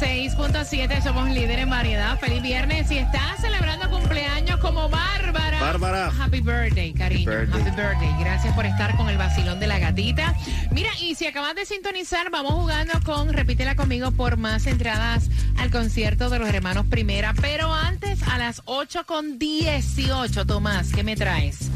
El nuevo Sol 106.7, somos líderes en variedad. Feliz viernes y estás celebrando cumpleaños como Bárbara. Bárbara. Happy birthday, cariño. Happy birthday. Happy birthday. Gracias por estar con el vacilón de la gatita. Mira, y si acabas de sintonizar, vamos jugando con Repítela conmigo por más entradas al concierto de los hermanos Primera. Pero antes, a las 8 con 18, Tomás, ¿qué me traes?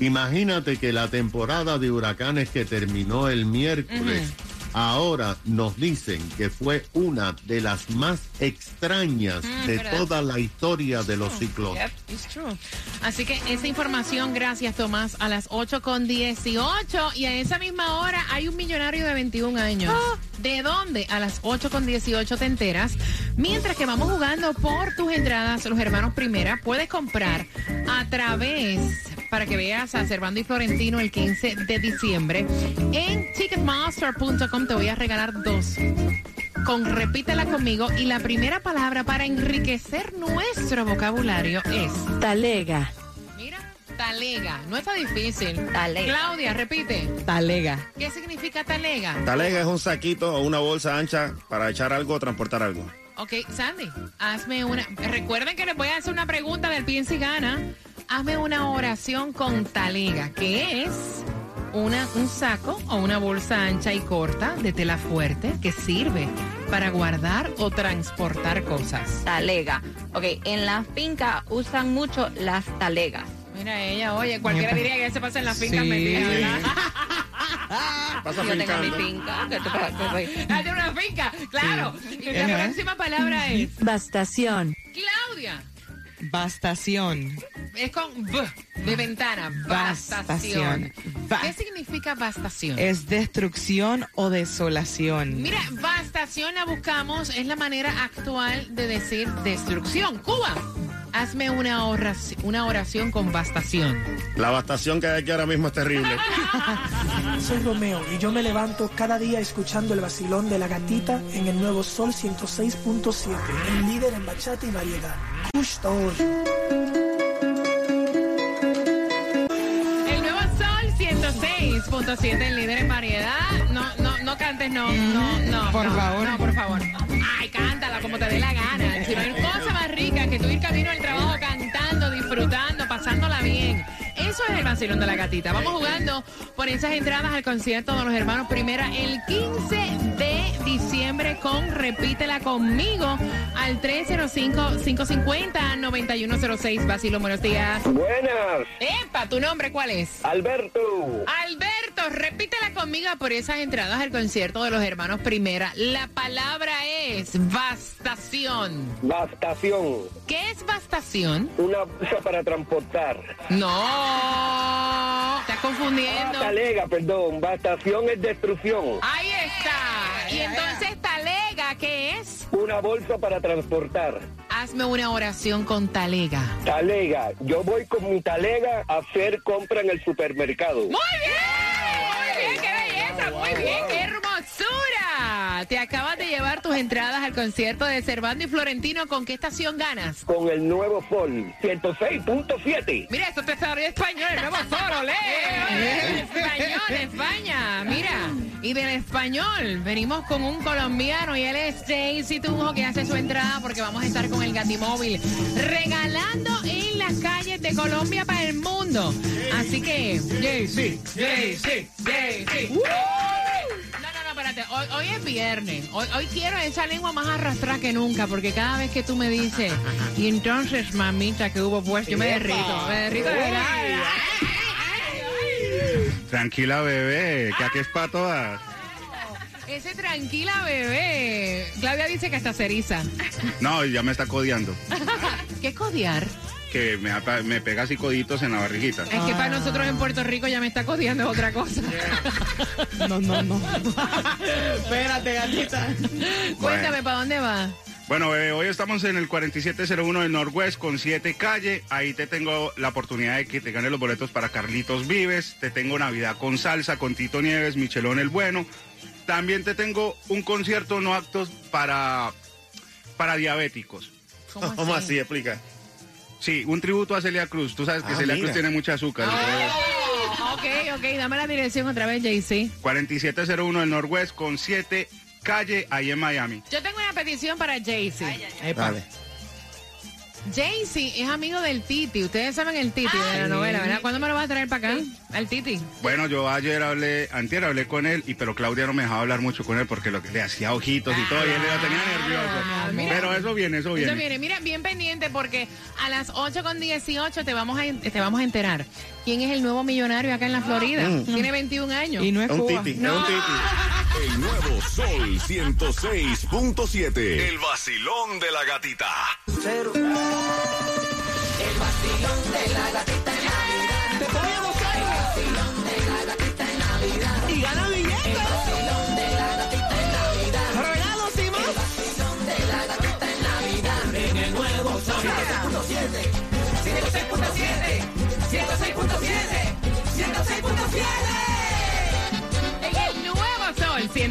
Imagínate que la temporada de huracanes que terminó el miércoles, ahora nos dicen que fue una de las más extrañas Mm, de ¿verdad? toda la historia de los ciclones. Yep, it's true. Así que esa información, gracias Tomás, a las 8 con 18 y a esa misma hora hay un millonario de 21 años. ¿De dónde? A las 8 con 18 te enteras. Mientras que vamos jugando por tus entradas, los hermanos Primera, puedes comprar a través, para que veas a Servando y Florentino el 15 de diciembre, en ticketmaster.com te voy a regalar dos con repítela conmigo y la primera palabra para enriquecer nuestro vocabulario es Talega. mira talega no está difícil Talega. Claudia repite Talega. ¿qué significa talega? Talega es un saquito o una bolsa ancha para echar algo o transportar algo. Ok Sandy hazme una recuerden que les voy a hacer una pregunta del piensa y gana hazme una oración con talega que es una, un saco o una bolsa ancha y corta de tela fuerte que sirve para guardar o transportar cosas. Talega. Ok, en la finca usan mucho las talegas. Mira ella, oye, cualquiera diría que se pasa en las fincas metidas, ¿verdad? Pasa Yo tengo mi finca. que tú- que- Ah, de una finca, claro. Y la próxima palabra es Bastación. Claudia. Bastación. Es con B, de ventana. Bastación. Bastación. Ba- ¿Qué significa bastación? Es destrucción o desolación. Mira, bastación la buscamos, es la manera actual de decir destrucción. Cuba, hazme una oración, una oración con bastación. La bastación que hay aquí ahora mismo es terrible. Soy Romeo y yo me levanto cada día escuchando el vacilón de la gatita en el nuevo Sol 106.7, el líder en bachata y variedad. Justo hoy. 106.7, el líder en variedad. No, no, no cantes, no, no, no. Por no, favor. No, por favor. Ay, cántala como te dé la gana. Si no hay cosa más rica que tú ir camino al trabajo cantando, disfrutando, pasándola bien. Eso es el vacilón de la gatita. Vamos jugando por esas entradas al concierto de los hermanos Primera el 15 de diciembre con Repítela conmigo al 305-550-9106. Vacilón, buenos días. Buenas, Epa, ¿tu nombre cuál es? Alberto. Alberto, repítela conmigo por esas entradas al concierto de los hermanos Primera. La palabra es bastación. Bastación, ¿Qué es bastación? una bolsa para transportar. No, estás Ah, confundiendo. talega, perdón. Bastación es destrucción. Ahí está. Y entonces talega, ¿qué es? Una bolsa para transportar. Hazme una oración con talega. Talega, yo voy con mi talega a hacer compra en el supermercado. Muy bien, muy bien, qué hermosura. Te acabas de llevar tus entradas al concierto de Cervando y Florentino. ¿Con qué estación ganas? Con el nuevo Sol 106.7. Mira, esto te salió español, el nuevo solo, lee. Español, España, mira. Y del español, venimos con un colombiano y él es Jaycee Tunjo que hace su entrada porque vamos a estar con el Gatimóvil regalando en las calles de Colombia para el mundo. Así que, no, no, espérate. Hoy, hoy es viernes. Hoy, hoy quiero esa lengua más arrastrada que nunca, porque cada vez que tú me dices, y entonces, mamita, que hubo pues, yo me derrito. Me derrito de verdad. Tranquila, bebé, que aquí es para todas. Ese tranquila bebé. Claudia dice que hasta ceriza. No, ya me está codeando. ¿Qué codiar? Que me, apa- me pega así coditos en la barriguita. Es que para nosotros en Puerto Rico ya me está codiando es otra cosa. No, no, no. Espérate, gatita. Cuéntame, ¿para dónde va? Bueno, bebé, hoy estamos en el 4701 del Norwest con 7 calle. Ahí te tengo la oportunidad de que te ganes los boletos para Carlitos Vives. Te tengo Navidad con salsa, con Tito Nieves, Michelón el Bueno. También te tengo un concierto no actos para, para diabéticos. ¿Cómo ¿Cómo así? Explica. Sí, un tributo a Celia Cruz. Tú sabes que Ah, Celia mira. Cruz tiene mucha azúcar. Oh, ok, ok, dame la dirección otra vez, JC. 4701 del Norwest con 7 calle ahí en Miami. Yo tengo petición para. Dale. JC es amigo del Titi. Ustedes saben el Titi de la novela, ¿verdad? ¿Cuándo me lo vas a traer para acá? Al Titi. Bueno, yo ayer hablé, antier hablé con él, y pero Claudia no me dejaba hablar mucho con él porque lo que le hacía ojitos y todo, y él lo tenía Ah, nervioso. mira. Pero eso viene, eso viene. Eso viene, mira, bien pendiente porque a las 8 con 18 te vamos a, te vamos a enterar quién es el nuevo millonario acá en la Florida. Tiene 21 años. Y no es un Cuba. titi, No. es un titi. El nuevo Sol 106.7. El vacilón de la gatita. Y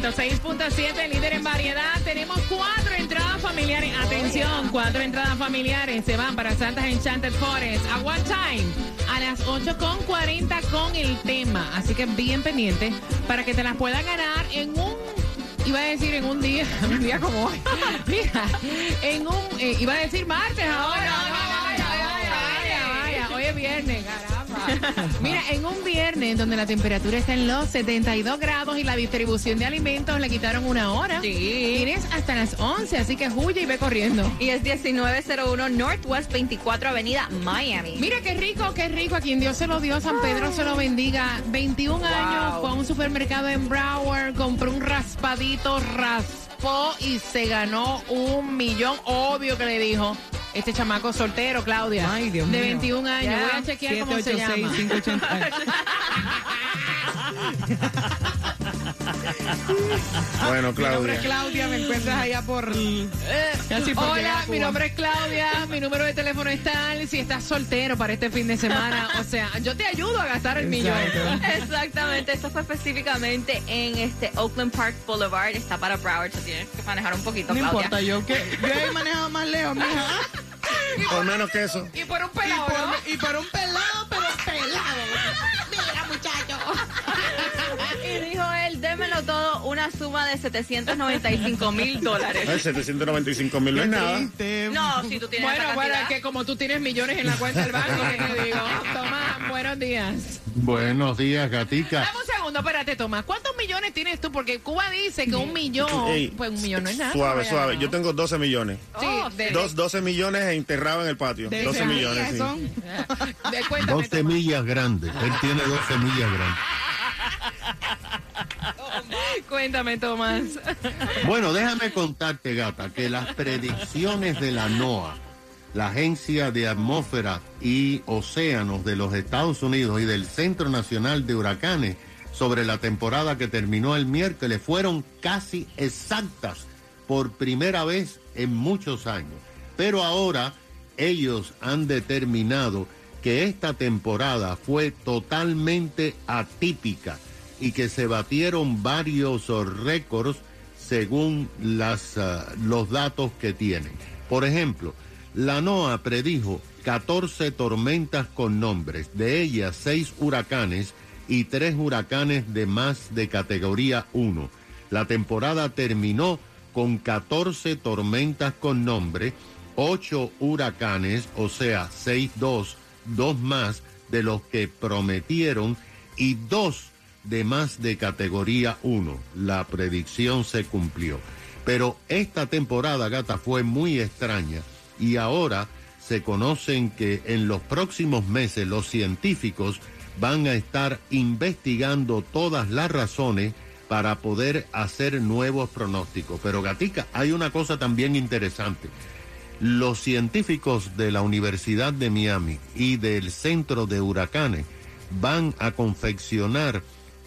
106.7, líder en variedad, tenemos cuatro entradas familiares. Atención, cuatro entradas familiares se van para Santas Enchanted Forest. A one time, a las 8.40 con el tema. Así que bien pendiente para que te las puedas ganar en un. Iba a decir en un día, un día como hoy. Mira, en un. eh, iba a decir martes ahora. Vaya, vaya, vaya, vaya. Hoy es viernes, caramba. Mira, en un viernes donde la temperatura está en los 72 grados y la distribución de alimentos le quitaron una hora. Sí. Tienes hasta las 11, así que huye y ve corriendo. Y es 1901 Northwest 24 Avenida, Miami. Mira qué rico, qué rico. A quien Dios se lo dio, San Pedro se lo bendiga. 21 años, fue a un supermercado en Broward, compró un raspadito, raspó y se ganó un millón. Obvio que le dijo. Este chamaco soltero, Claudia. Ay, Dios De mío. 21 años. Ya. Voy a chequear cómo se llama. 786-580. Bueno, Mi nombre es Claudia. Claudia, me encuentras allá por... Casi por Hola, mi nombre es Claudia, mi número de teléfono es tal, si estás soltero para este fin de semana, o sea, yo te ayudo a gastar el millón. Exactamente, esto fue específicamente en este Oakland Park Boulevard, está para Broward, so tienes que manejar un poquito, No Claudia. importa, yo que yo he manejado más lejos, mija. Por menos que eso. Y por un Y pelado, y por un pelado, pero pelado. Mira, muchacho. Y dijo él, démelo todo, una suma de 795 mil dólares. Ay, 795 mil no es nada. Triste. No, si tú tienes Bueno, esa bueno, es que como tú tienes millones en la cuenta del banco, ¿qué te digo? Tomás, buenos días. Buenos días, gatica. Dame un segundo, espérate, Tomás. ¿Cuántos millones tienes tú? Porque Cuba dice que un millón, Ey, pues un millón no es nada. Suave, suave. ¿no? Yo tengo 12 millones. Sí, Oh, de, Dos, 12 millones enterrados en el patio. De 12 semillas millones, sí. son. de- cuéntame, Dos Tomás. semillas grandes. Él tiene dos semillas grandes. Cuéntame, Tomás. Bueno, déjame contarte, gata, que las predicciones de la NOAA, la Agencia de Atmósfera y Océanos de los Estados Unidos y del Centro Nacional de Huracanes sobre la temporada que terminó el miércoles fueron casi exactas por primera vez en muchos años. Pero ahora ellos han determinado que esta temporada fue totalmente atípica y que se batieron varios récords según las, ah, los datos que tienen. Por ejemplo, la NOAA predijo 14 tormentas con nombres, de ellas 6 huracanes y 3 huracanes de más de categoría 1. La temporada terminó con 14 tormentas con nombre, 8 huracanes, o sea, 6-2, dos más de los que prometieron y dos de más de categoría 1. La predicción se cumplió. Pero esta temporada, gata, fue muy extraña y ahora se conocen que en los próximos meses los científicos van a estar investigando todas las razones para poder hacer nuevos pronósticos. Pero Gatica, hay una cosa también interesante. Los científicos de la Universidad de Miami y del Centro de Huracanes van a confeccionar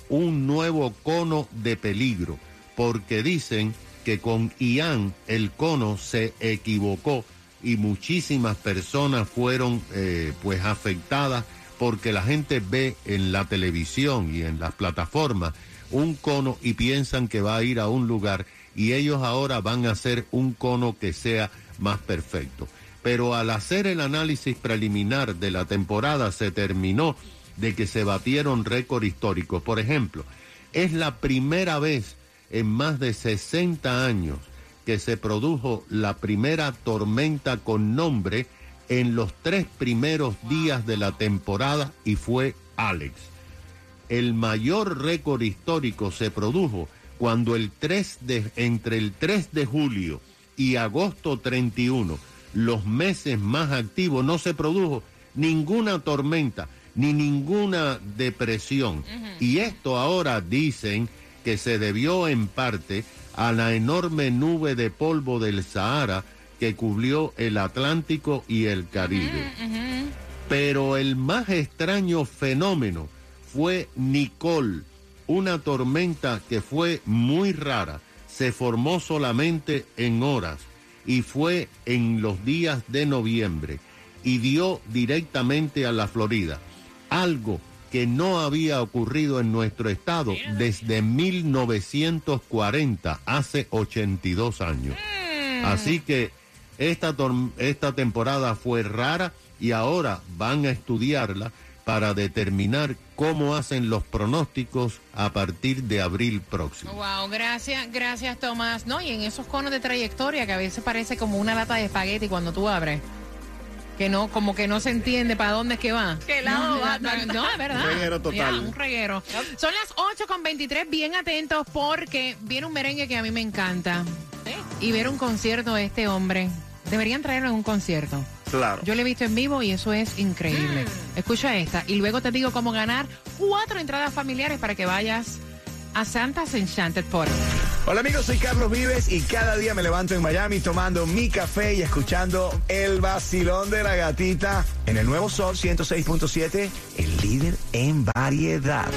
un nuevo cono de peligro, porque dicen que con Ian el cono se equivocó y muchísimas personas fueron eh, pues afectadas porque la gente ve en la televisión y en las plataformas un cono y piensan que va a ir a un lugar y ellos ahora van a hacer un cono que sea más perfecto. Pero al hacer el análisis preliminar de la temporada se terminó de que se batieron récords históricos. Por ejemplo, es la primera vez en más de 60 años que se produjo la primera tormenta con nombre en los tres primeros días de la temporada y fue Alex. El mayor récord histórico se produjo cuando el 3 de, entre el 3 de julio y agosto 31, los meses más activos, no se produjo ninguna tormenta ni ninguna depresión. Y esto ahora dicen que se debió en parte a la enorme nube de polvo del Sahara que cubrió el Atlántico y el Caribe. Pero el más extraño fenómeno fue Nicole, una tormenta que fue muy rara, se formó solamente en horas y fue en los días de noviembre y dio directamente a la Florida, algo que no había ocurrido en nuestro estado desde 1940, hace 82 años. Así que esta, esta temporada fue rara y ahora van a estudiarla para determinar cómo hacen los pronósticos a partir de abril próximo. Wow, gracias, gracias Tomás. No, y en esos conos de trayectoria que a veces parece como una lata de espagueti cuando tú abres. Que no, como que no se entiende para dónde es que va. ¿Qué lado no, va? no, no, es verdad. Un reguero total. Ya, un reguero. Son las 8 con 23, bien atentos porque viene un merengue que a mí me encanta. Y ver un concierto de este hombre. Deberían traerlo en un concierto. Claro. Yo lo he visto en vivo y eso es increíble. Escucha esta y luego te digo cómo ganar cuatro entradas familiares para que vayas a Santa's Enchanted Forest. Hola amigos, soy Carlos Vives y cada día me levanto en Miami tomando mi café y escuchando el vacilón de la gatita en el nuevo Sol 106.7, el líder en variedad.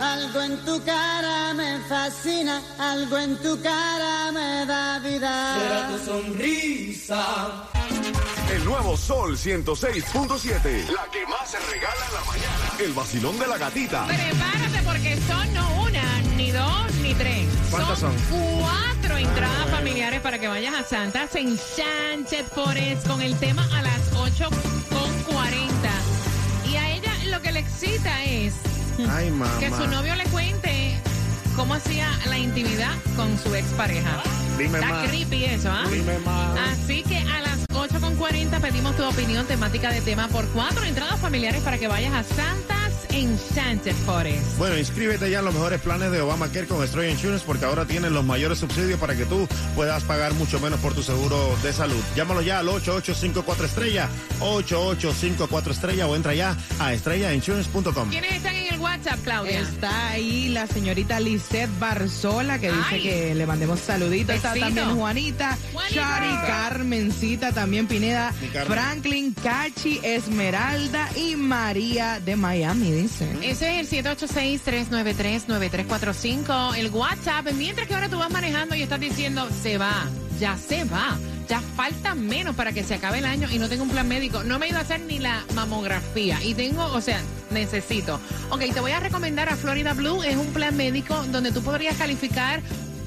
Algo en tu cara me fascina, algo en tu cara me da vida. El nuevo Sol 106.7. La que más se regala en la mañana. El vacilón de la gatita. Prepárate porque son no una, ni dos, ni tres. ¿Cuántas son? Cuatro entradas familiares para que vayas a Santa's Enchanted Forest con el tema a las 8 con 40. Y a ella lo que le excita es Ay, mamá. que su novio le cuente cómo hacía la intimidad con su expareja. Dime Está más. creepy eso, ¿ah? Dime más. Así que a las 8 con 40 pedimos tu opinión temática de tema por cuatro entradas familiares para que vayas a Santa's Enchanted Forest. Bueno, inscríbete ya en los mejores planes de Obamacare con Stroy Insurance porque ahora tienen los mayores subsidios para que tú puedas pagar mucho menos por tu seguro de salud. Llámalo ya al 8854 estrella, 8854 estrella o entra ya a estrellainsurance.com. ¿Quiénes están en WhatsApp, Claudia? Está ahí la señorita Lisette Barzola que dice que le mandemos saluditos. Está también Juanita, Juanita. Shari, Carmencita, también Pineda. Franklin, Cachi, Esmeralda y María de Miami, dice. Ese es el 786-393-9345, el WhatsApp. Mientras que ahora tú vas manejando y estás diciendo, se va, ya se va. Ya falta menos para que se acabe el año y no tengo un plan médico. No me he ido a hacer ni la mamografía. Y tengo, o sea, necesito. Ok, te voy a recomendar a Florida Blue. Es un plan médico donde tú podrías calificar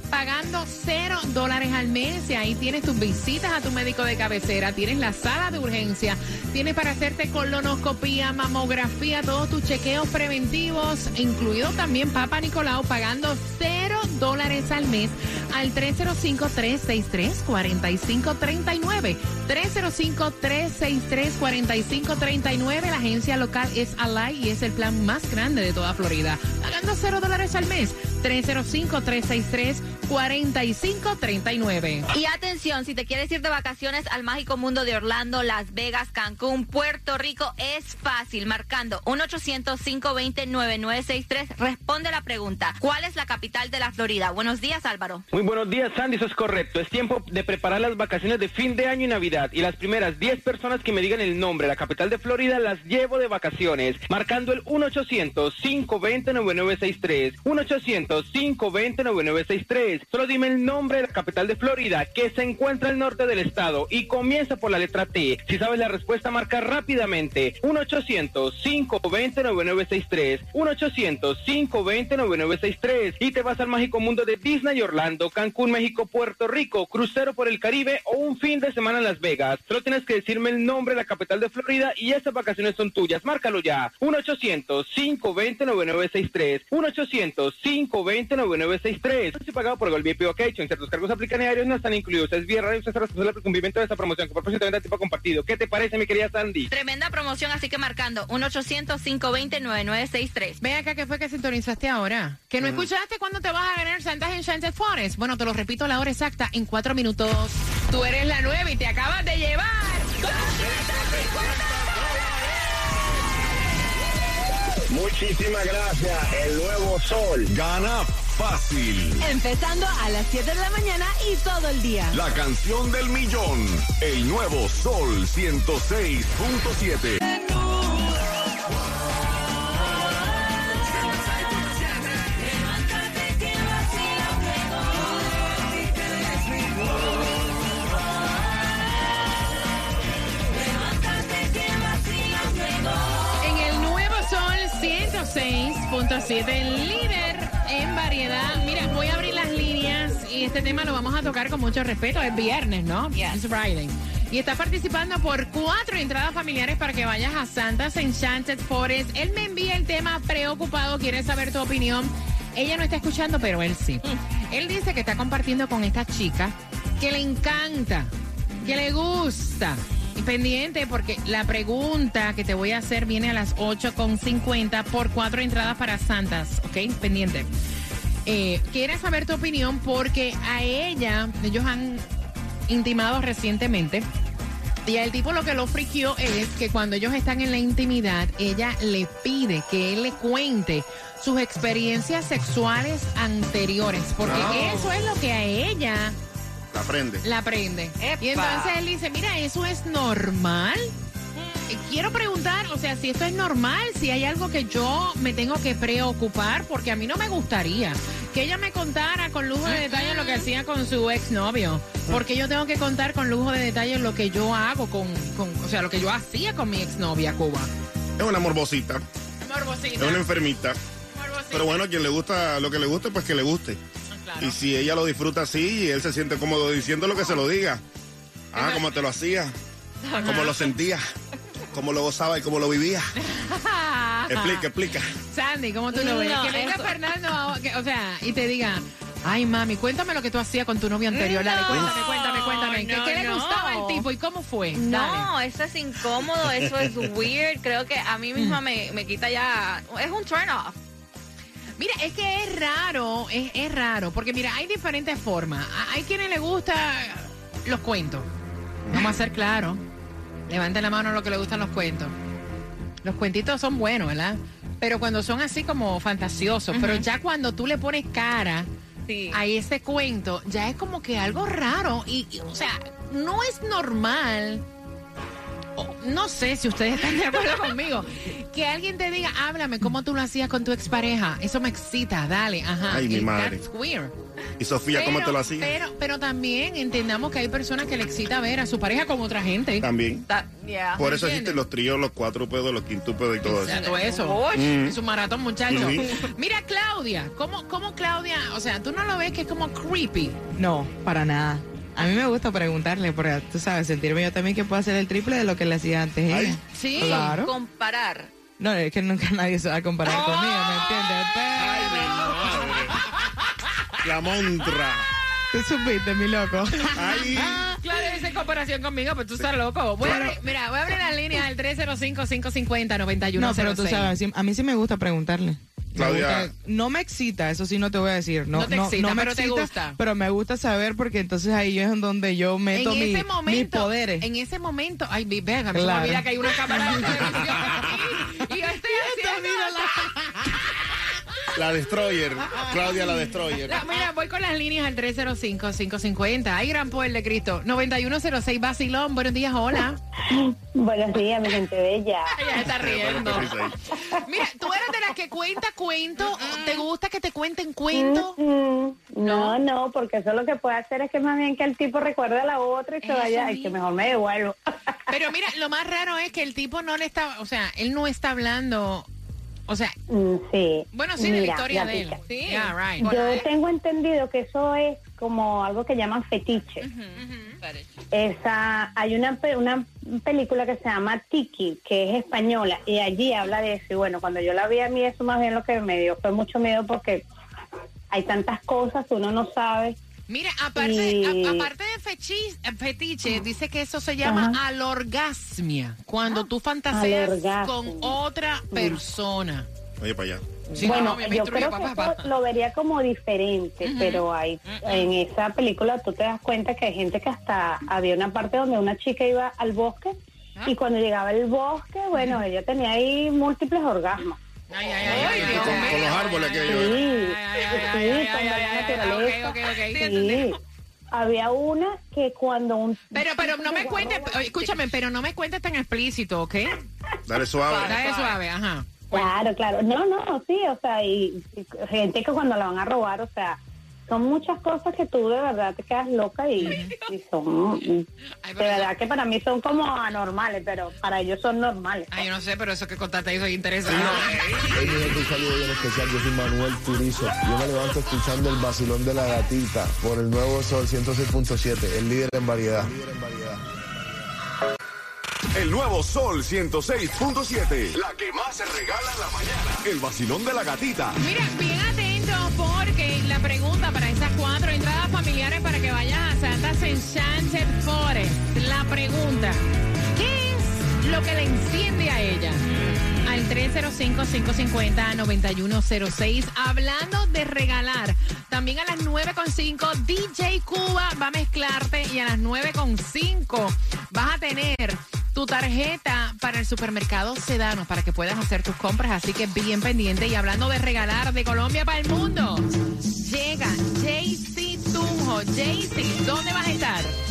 pagando cero dólares al mes y ahí tienes tus visitas a tu médico de cabecera, tienes la sala de urgencia, tienes para hacerte colonoscopía, mamografía, todos tus chequeos preventivos, incluido también Papa Nicolau, pagando cero dólares al mes al 305-363-4539. 305-363-4539. La agencia local es Alay y es el plan más grande de toda Florida. Pagando cero dólares al mes. 305-363-4539. Y atención, si te quieres ir de vacaciones al mágico mundo de Orlando, Las Vegas, Cancún, Puerto Rico, es fácil. Marcando 1-800-520-9963. Responde la pregunta. ¿Cuál es la capital de la Florida? Buenos días, Álvaro. Muy buenos días, Sandy, eso es correcto. Es tiempo de preparar las vacaciones de fin de año y Navidad. Y las primeras 10 personas que me digan el nombre, la capital de Florida, las llevo de vacaciones. Marcando el 1-800-520-9963. 1-800-520-9963. Solo dime el nombre de la capital de Florida, que se encuentra al norte del estado y comienza por la letra T. Si sabes la respuesta, marca rápidamente. 1-800-520-9963. 1-800-520-9963. Y te vas al mágico mundo de Disney Orlando, Cancún, México, Puerto Rico, crucero por el Caribe o un fin de semana en Las Vegas. Solo tienes que decirme el nombre de la capital de Florida y esas vacaciones son tuyas. Márcalo ya. 1-800-520-9963. 1-800-520-9963. Si pagado por Gol VIP Occasion. Ciertos cargos aplican diarios no están incluidos. Es vía radio. Usted es responsable por cumplimiento de esta promoción. Que por propósito de venta tipo compartido. ¿Qué te parece, mi querida Sandy? Tremenda promoción, así que marcando 1-800-520-9963. Ve acá que fue que sintonizaste ahora. ¿Que no escuchaste cuándo te vas a Santas Enchanted Forest? Bueno, te lo repito la hora exacta en cuatro minutos. Tú eres la nueva y te acabas de llevar. Muchísimas gracias. El nuevo sol. Gana fácil. Empezando a las 7 de la mañana y todo el día. La canción del millón. El nuevo sol 106.7. 106.7, el líder en variedad. Mira, voy a abrir las líneas y este tema lo vamos a tocar con mucho respeto. Es viernes, ¿no? Es Friday. Y está participando por cuatro entradas familiares para que vayas a Santa's Enchanted Forest. Él me envía el tema preocupado, quiere saber tu opinión. Ella no está escuchando, pero él sí. Él dice que está compartiendo con esta chica que le encanta, que le gusta. Pendiente, porque la pregunta que te voy a hacer viene a las 8.50 por cuatro entradas para Santas, ¿ok? Pendiente. Eh, saber tu opinión porque a ella, ellos han intimado recientemente. Y al tipo lo que lo friquió es que cuando ellos están en la intimidad, ella le pide que él le cuente sus experiencias sexuales anteriores. Porque No. eso es lo que a ella La prende. la prende. Y entonces él dice, mira, ¿eso es normal? Quiero preguntar, o sea, si esto es normal, si hay algo que yo me tengo que preocupar, porque a mí no me gustaría que ella me contara con lujo de detalle lo que hacía con su exnovio. Porque yo tengo que contar con lujo de detalle lo que yo hago con, con- o sea, lo que yo hacía con mi exnovia Cuba. Es una morbosita. Es Morbosita. una enfermita. Pero bueno, a quien le gusta lo que le guste, pues que le guste. Y si ella lo disfruta así y él se siente cómodo diciendo lo que se lo diga. Ah, como te lo hacía. Como lo sentía. Cómo lo gozaba y cómo lo vivía. Explica, explica. Sandy, ¿cómo tú lo ves? No, que venga eso- Fernando, que- o sea, y te diga, ay mami, cuéntame lo que tú hacías con tu novio anterior. Dale, No, cuéntame, cuéntame, cuéntame. ¿Qué, no, qué le no. gustaba al tipo y cómo fue? Dale. No, eso es incómodo, eso es weird. Creo que a mí misma me, me quita ya. Es un turn off. Mira, es que es raro, es, es raro, porque mira, hay diferentes formas. Hay quienes les gusta los cuentos. Vamos a ser claros. Levanten la mano a lo que le gustan los cuentos. Los cuentitos son buenos, ¿verdad? Pero cuando son así como fantasiosos, pero ya cuando tú le pones cara a ese cuento, ya es como que algo raro. Y, y, o sea, no es normal. No sé si ustedes están de acuerdo conmigo. Que alguien te diga, háblame cómo tú lo hacías con tu expareja. Eso me excita, dale, ajá. Ay, mi madre. That's weird. Y Sofía, ¿cómo te lo hacía? Pero, pero también entendamos que hay personas que le excita ver a su pareja con otra gente. También. yeah. Por eso existen los tríos, los cuádruplos, los quintúpedos y todo eso. Todo eso. Mm. Es un maratón, muchacho. Mira, Claudia, ¿cómo, ¿cómo Claudia? O sea, tú no lo ves que es como creepy. No, para nada. A mí me gusta preguntarle, porque tú sabes, sentirme yo también que puedo hacer el triple de lo que le hacía antes ella. Sí, Claro. comparar. No, es que nunca nadie se va a comparar conmigo, ¿me entiendes? La montra. Tú supiste, mi loco. Claro, esa en comparación conmigo, pues tú estás loco. Voy a abrir- mira, voy a abrir la línea al 305-550-9106. No, pero tú sabes, a mí sí me gusta preguntarle. Me Claudia. gusta- no me excita, eso sí no te voy a decir. No, No te excita, pero te gusta. Pero me gusta saber porque entonces ahí es en donde yo meto en mi- ese mis momento, poderes. en ese momento, ay, vean, a mí me Claro. olvida que hay una cámara de televisión aquí, y yo estoy haciendo La Destroyer. Claudia la Destroyer. La- mira, voy con las líneas al 305-550. Hay gran poder de Cristo. 9106 Basilón. Buenos días, hola. Buenos días, mi gente bella. Ella se está riendo. Mira, ¿tú eres de las que cuenta cuento? ¿Te gusta que te cuenten cuento? No, no, porque eso lo que puede hacer es que más bien que el tipo recuerde a la otra y se vaya, y mismo. que mejor me devuelvo. Pero mira, lo más raro es que el tipo no le está, o sea, él no está hablando, o sea, Mm, sí. bueno, sí, de la Mira, historia de él. Sí. Yeah, right. Yo tengo entendido que eso es como algo que llaman fetiche. Esa, hay una, pe- una película que se llama Tiki, que es española, y allí habla de eso. Y bueno, cuando yo la vi a mí, eso más bien lo que me dio fue mucho miedo porque hay tantas cosas que uno no sabe. Mira, aparte, Y- a- aparte de fechis- fetiche, dice que eso se llama alorgasmia, cuando tú fantaseas Alorgasmia. con otra persona. Oye, para allá. Sí, bueno, no, yo creo que papá, eso lo vería como diferente, pero hay en esa película tú te das cuenta que hay gente que hasta había una parte donde una chica iba al bosque y cuando llegaba al bosque, bueno, ella tenía ahí múltiples orgasmos. Ay, ay, ay, ay, Con, ay, con los árboles que yo. Sí, sí. Había una que cuando un... Pero, pero no me cuentes, escúchame, pero no me cuentes tan explícito, ¿ok? Dale suave. Dale suave, ajá. Claro, claro. No, no, sí, o sea, y, y gente que cuando la van a robar, o sea, son muchas cosas que tú de verdad te quedas loca y, y son, de verdad que para mí son como anormales, pero para ellos son normales. Ay, yo no sé, pero eso que contaste ahí soy interesante. Gente, un saludo bien especial. Yo soy Manuel Turizo. Yo me levanto escuchando el vacilón de la gatita por el nuevo Sol 106.7, el líder en variedad. El nuevo Sol 106.7. La que más se regala en la mañana. El vacilón de la gatita. Mira, atento porque la pregunta para esas cuatro entradas familiares para que vayan a Santa's Enchanted Forest. La pregunta, ¿qué es lo que le enciende a ella? Al 305-550-9106. Hablando de regalar. También a las 9.5 DJ Cuba va a mezclarte y a las 9.5 vas a tener tu tarjeta para el supermercado Sedano para que puedas hacer tus compras. Así que bien pendiente. Y hablando de regalar de Colombia para el mundo, llega JC Tunjo. JC, ¿dónde vas a estar?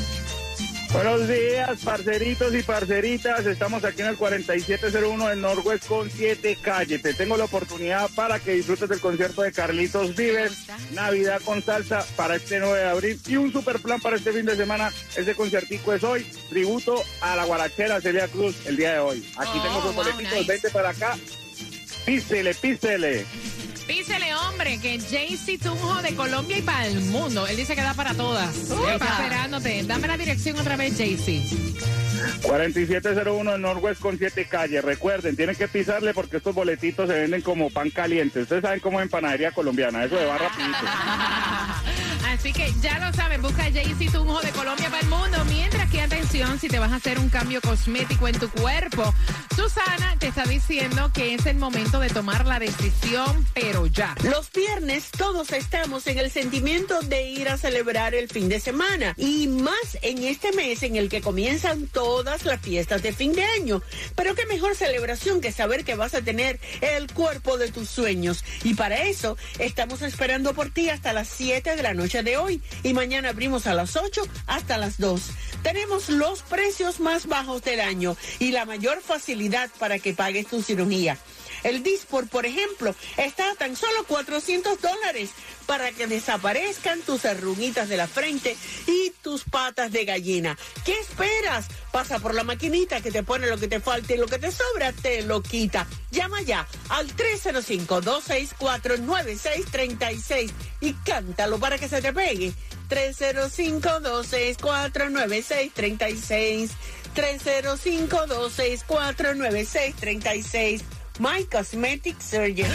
Buenos días, parceritos y parceritas. Estamos aquí en el 4701 del Norwest con 7 calle. Te tengo la oportunidad para que disfrutes del concierto de Carlitos Vives, Navidad con salsa para este 9 de abril y un super plan para este fin de semana. Ese conciertico es hoy, tributo a la guarachera Celia Cruz el día de hoy. Aquí Oh, tengo sus wow, boletitos, nice. vente para acá. Písele, písele. Písele, que JC Tunjo de Colombia y para el mundo. Él dice que da para todas. Está esperándote. Dame la dirección otra vez, JC. 4701 del Norwest con 7 calle. Recuerden, tienen que pisarle porque estos boletitos se venden como pan caliente. Ustedes saben cómo es en panadería colombiana, eso de va rapidito. Así que ya lo saben, busca a JC Tunjo de Colombia para el mundo. Mientras que atención, si te vas a hacer un cambio cosmético en tu cuerpo, Susana te está diciendo que es el momento de tomar la decisión, pero ya. Los viernes todos estamos en el sentimiento de ir a celebrar el fin de semana y más en este mes en el que comienzan todas las fiestas de fin de año. Pero qué mejor celebración que saber que vas a tener el cuerpo de tus sueños. Y para eso estamos esperando por ti hasta las 7 de la noche de hoy y mañana abrimos a las 8 hasta las 2. Tenemos los precios más bajos del año y la mayor facilidad para que pagues tu cirugía. El Dispor, por ejemplo, está a tan solo 400 dólares para que desaparezcan tus arruguitas de la frente y tus patas de gallina. ¿Qué esperas? Pasa por la maquinita que te pone lo que te falta y lo que te sobra te lo quita. Llama ya al 305-264-9636 y cántalo para que se te pegue. 305-264-9636. 305-264-9636. My Cosmetic Surgery.